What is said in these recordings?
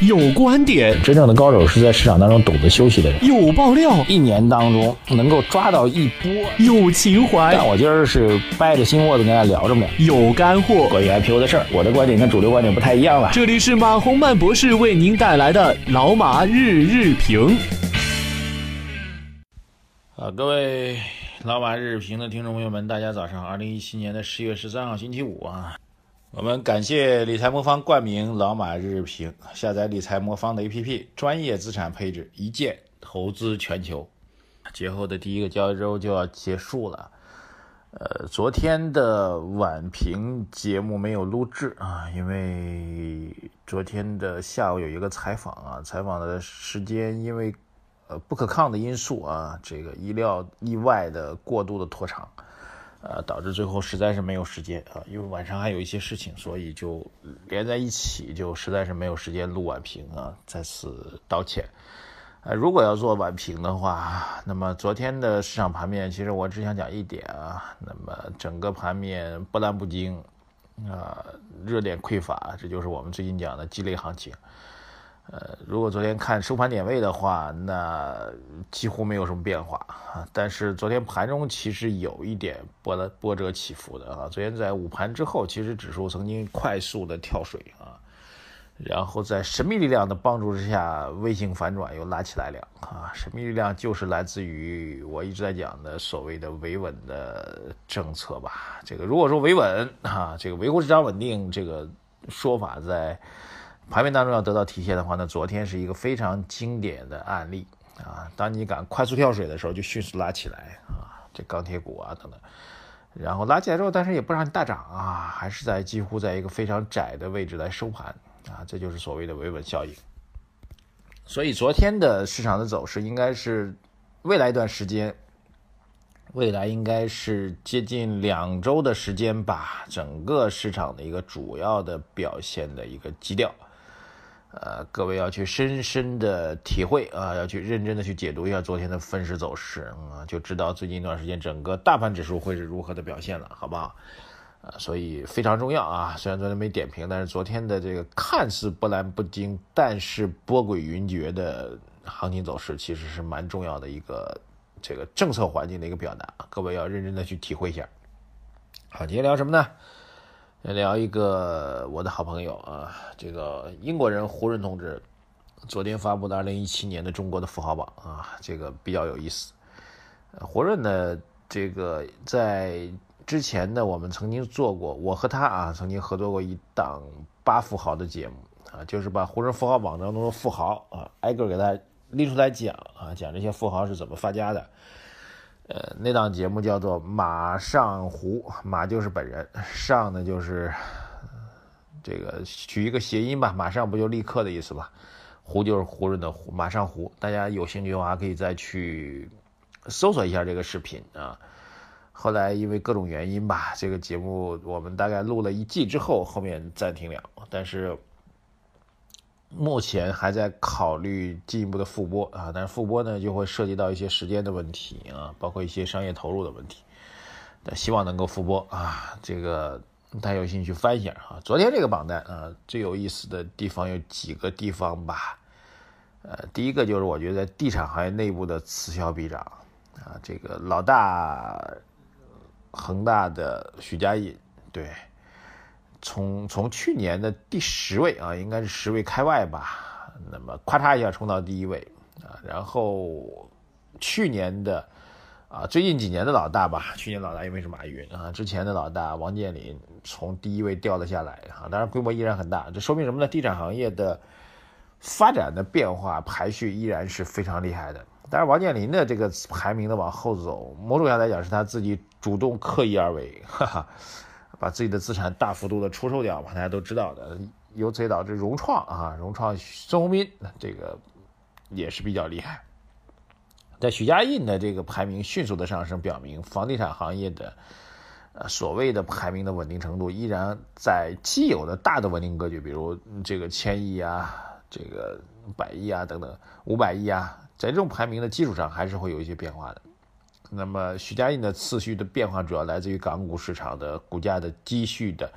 有观点，真正的高手是在市场当中懂得休息的人。有爆料，一年当中能够抓到一波。有情怀，但我今儿是掰着心窝子跟大家聊这么点。有干货，关于 IPO 的事儿，我的观点跟主流观点不太一样了。这里是马洪曼博士为您带来的老马日日评。啊，各位老马日日评的听众朋友们，大家早上好。二零一七年的十月十三号，星期五啊。我们感谢理财魔方冠名老马日日评，下载理财魔方的 APP，专业资产配置，一键投资全球。节后的第一个交易周就要结束了，呃，昨天的晚评节目没有录制啊，因为昨天的下午有一个采访啊，采访的时间因为呃不可抗的因素啊，这个意料意外的过度的拖长。呃，导致最后实在是没有时间啊，因为晚上还有一些事情，所以就连在一起，就实在是没有时间录晚评啊，在此道歉。呃，如果要做晚评的话，那么昨天的市场盘面，其实我只想讲一点啊，那么整个盘面波澜不惊，啊，热点匮乏，这就是我们最近讲的鸡肋行情。呃，如果昨天看收盘点位的话，那几乎没有什么变化啊。但是昨天盘中其实有一点波的波折起伏的啊。昨天在午盘之后，其实指数曾经快速的跳水啊，然后在神秘力量的帮助之下，微型反转又拉起来了啊。神秘力量就是来自于我一直在讲的所谓的维稳的政策吧。这个如果说维稳啊，这个维护市场稳定这个说法在。盘面当中要得到体现的话，那昨天是一个非常经典的案例啊！当你敢快速跳水的时候，就迅速拉起来啊！这钢铁股啊等等，然后拉起来之后，但是也不让你大涨啊，还是在几乎在一个非常窄的位置来收盘啊！这就是所谓的维稳效应。所以昨天的市场的走势应该是未来一段时间，未来应该是接近两周的时间吧，整个市场的一个主要的表现的一个基调。呃，各位要去深深的体会啊，要去认真的去解读一下昨天的分时走势啊，就知道最近一段时间整个大盘指数会是如何的表现了，好不好？啊，所以非常重要啊。虽然昨天没点评，但是昨天的这个看似波澜不惊，但是波诡云谲的行情走势，其实是蛮重要的一个这个政策环境的一个表达，各位要认真的去体会一下。好，今天聊什么呢？聊一个我的好朋友啊，这个英国人胡润同志昨天发布的二零一七年的中国的富豪榜啊，这个比较有意思。胡润呢，这个在之前呢，我们曾经做过，我和他啊曾经合作过一档八富豪的节目啊，就是把胡润富豪榜当中的富豪啊挨个给他拎出来讲啊，讲这些富豪是怎么发家的。呃，那档节目叫做《马上胡》，马就是本人，上呢就是这个取一个谐音吧，马上不就立刻的意思吧？胡就是胡润的胡，马上胡。大家有兴趣的话，可以再去搜索一下这个视频啊。后来因为各种原因吧，这个节目我们大概录了一季之后，后面暂停了，但是。目前还在考虑进一步的复播啊，但是复播呢就会涉及到一些时间的问题啊，包括一些商业投入的问题。但希望能够复播啊，这个大家有兴趣翻一下啊。昨天这个榜单啊，最有意思的地方有几个地方吧。呃，第一个就是我觉得在地产行业内部的此消彼长啊，这个老大恒大的许家印对。从从去年的第十位啊，应该是十位开外吧，那么咔嚓一下冲到第一位啊，然后去年的啊，最近几年的老大吧，去年老大因为是马云啊，之前的老大王健林从第一位掉了下来啊，当然规模依然很大，这说明什么呢？地产行业的发展的变化排序依然是非常厉害的。但是王健林的这个排名的往后走，某种上来讲是他自己主动刻意而为，哈哈。把自己的资产大幅度的出售掉嘛，大家都知道的，由此导致融创啊，融创孙宏斌这个也是比较厉害。在许家印的这个排名迅速的上升，表明房地产行业的呃所谓的排名的稳定程度，依然在既有的大的稳定格局，比如这个千亿啊，这个百亿啊等等，五百亿啊，在这种排名的基础上，还是会有一些变化的。那么，许家印的次序的变化主要来自于港股市场的股价的积蓄的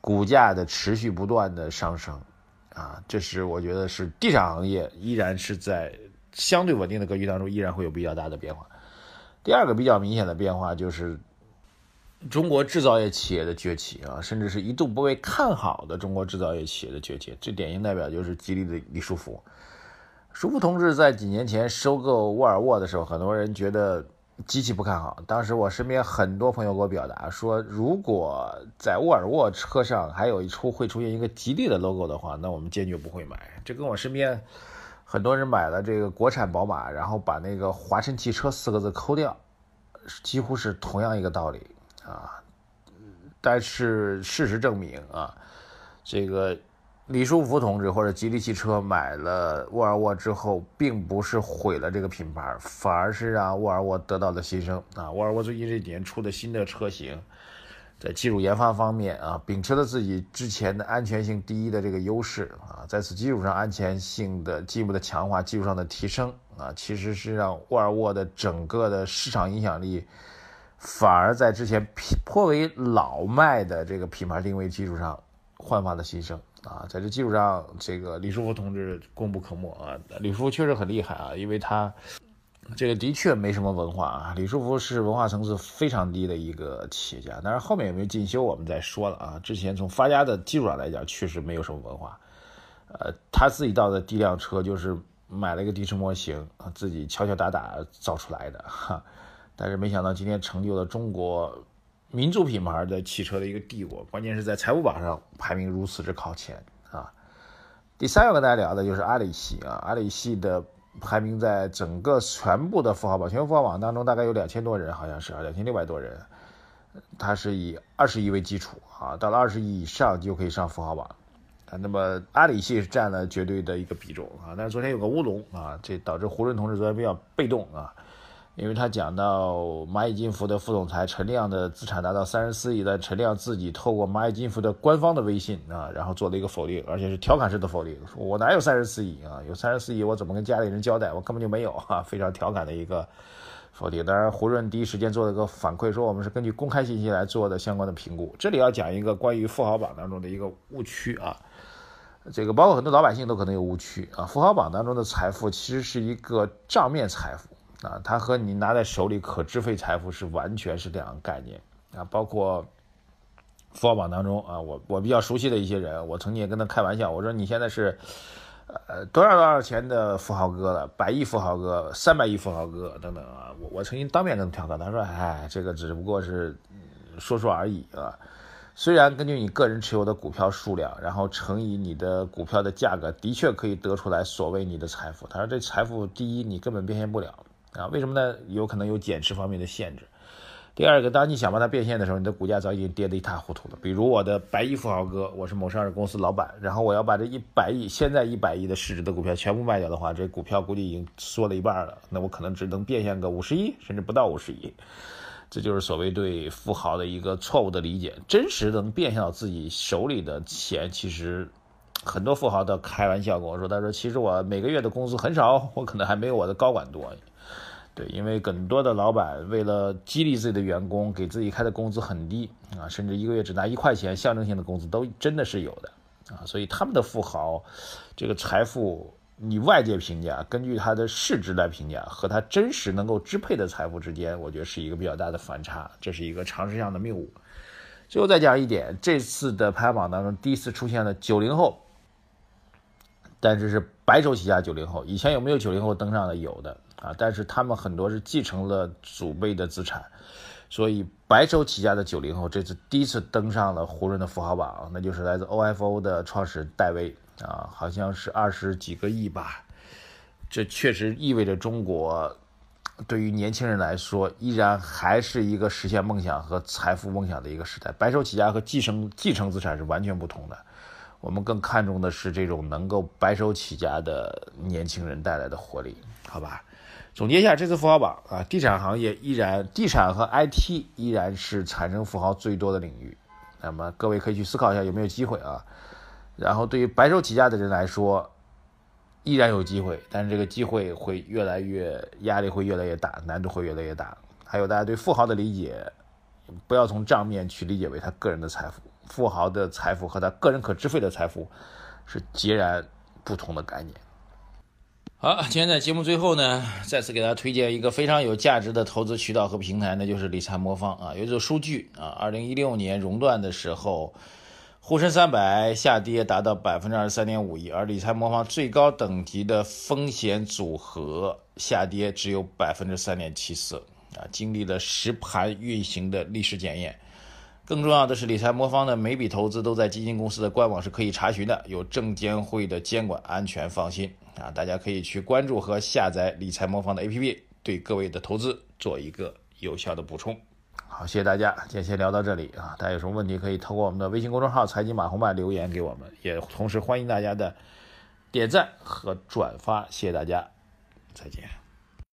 股价的持续不断的上升，啊，这是我觉得是地产行业依然是在相对稳定的格局当中，依然会有比较大的变化。第二个比较明显的变化就是中国制造业企业的崛起啊，甚至是一度不被看好的中国制造业企业的崛起。最典型代表就是吉利的李书福。舒福同志在几年前收购沃尔沃的时候，很多人觉得极其不看好。当时我身边很多朋友给我表达说，如果在沃尔沃车上还有一出会出现一个吉利的 logo 的话，那我们坚决不会买。这跟我身边很多人买了这个国产宝马，然后把那个华晨汽车四个字抠掉，几乎是同样一个道理啊。但是事实证明啊，这个。李书福同志或者吉利汽车买了沃尔沃之后，并不是毁了这个品牌，反而是让沃尔沃得到了新生啊！沃尔沃最近这几年出的新的车型，在技术研发方面啊，秉持了自己之前的安全性第一的这个优势啊，在此基础上安全性的进一步的强化，技术上的提升啊，其实是让沃尔沃的整个的市场影响力，反而在之前颇为老迈的这个品牌定位基础上焕发了新生。啊，在这基础上，这个李书福同志功不可没啊。李书福确实很厉害啊，因为他这个的确没什么文化啊。李书福是文化层次非常低的一个企业家，但是后面有没有进修，我们再说了啊。之前从发家的基础上来讲，确实没有什么文化。呃，他自己造的第一辆车就是买了一个地车模型，自己敲敲打打造出来的哈。但是没想到今天成就了中国。民族品牌的汽车的一个帝国，关键是在财富榜上排名如此之靠前啊。第三个跟大家聊的就是阿里系啊，阿里系的排名在整个全部的富豪榜，全球富豪榜当中大概有两千多人，好像是啊，两千六百多人。它是以二十亿为基础啊，到了二十亿以上就可以上富豪榜啊。那么阿里系是占了绝对的一个比重啊，但是昨天有个乌龙啊，这导致胡润同志昨天比较被动啊。因为他讲到蚂蚁金服的副总裁陈亮的资产达到三十四亿，但陈亮自己透过蚂蚁金服的官方的微信啊，然后做了一个否定，而且是调侃式的否定，我哪有三十四亿啊？有三十四亿我怎么跟家里人交代？我根本就没有啊！非常调侃的一个否定。当然，胡润第一时间做了个反馈，说我们是根据公开信息来做的相关的评估。这里要讲一个关于富豪榜当中的一个误区啊，这个包括很多老百姓都可能有误区啊。富豪榜当中的财富其实是一个账面财富。啊，它和你拿在手里可支配财富是完全是两个概念啊！包括富豪榜当中啊，我我比较熟悉的一些人，我曾经也跟他开玩笑，我说你现在是呃多少多少钱的富豪哥了，百亿富豪哥、三百亿富豪哥等等啊！我我曾经当面跟他调侃，他说：“哎，这个只不过是说说而已啊！虽然根据你个人持有的股票数量，然后乘以你的股票的价格，的确可以得出来所谓你的财富。他说这财富第一你根本变现不了。”啊，为什么呢？有可能有减持方面的限制。第二个，当你想把它变现的时候，你的股价早已经跌得一塌糊涂了。比如我的百亿富豪哥，我是某上市公司老板，然后我要把这一百亿，现在一百亿的市值的股票全部卖掉的话，这股票估计已经缩了一半了。那我可能只能变现个五十亿，甚至不到五十亿。这就是所谓对富豪的一个错误的理解。真实能变现到自己手里的钱，其实很多富豪都开玩笑跟我说，他说其实我每个月的工资很少，我可能还没有我的高管多。对，因为很多的老板为了激励自己的员工，给自己开的工资很低啊，甚至一个月只拿一块钱象征性的工资都真的是有的啊，所以他们的富豪，这个财富，你外界评价，根据他的市值来评价，和他真实能够支配的财富之间，我觉得是一个比较大的反差，这是一个常识上的谬误。最后再讲一点，这次的排行榜当中第一次出现了九零后，但是是白手起家九零后，以前有没有九零后登上的？有的。啊，但是他们很多是继承了祖辈的资产，所以白手起家的九零后这次第一次登上了胡润的富豪榜，那就是来自 OFO 的创始人戴维啊，好像是二十几个亿吧。这确实意味着中国对于年轻人来说，依然还是一个实现梦想和财富梦想的一个时代。白手起家和继承继承资产是完全不同的，我们更看重的是这种能够白手起家的年轻人带来的活力，好吧？总结一下这次富豪榜啊，地产行业依然，地产和 IT 依然是产生富豪最多的领域。那么各位可以去思考一下有没有机会啊。然后对于白手起家的人来说，依然有机会，但是这个机会会越来越压力会越来越大，难度会越来越大。还有大家对富豪的理解，不要从账面去理解为他个人的财富，富豪的财富和他个人可支配的财富是截然不同的概念。好，今天在节目最后呢，再次给大家推荐一个非常有价值的投资渠道和平台，那就是理财魔方啊。有一组数据啊，二零一六年熔断的时候，沪深三百下跌达到百分之二十三点五一，而理财魔方最高等级的风险组合下跌只有百分之三点七四啊，经历了实盘运行的历史检验。更重要的是，理财魔方的每笔投资都在基金公司的官网是可以查询的，有证监会的监管，安全放心啊！大家可以去关注和下载理财魔方的 APP，对各位的投资做一个有效的补充。好，谢谢大家，今天先聊到这里啊！大家有什么问题可以通过我们的微信公众号“财经马红漫”留言给我们，也同时欢迎大家的点赞和转发，谢谢大家，再见。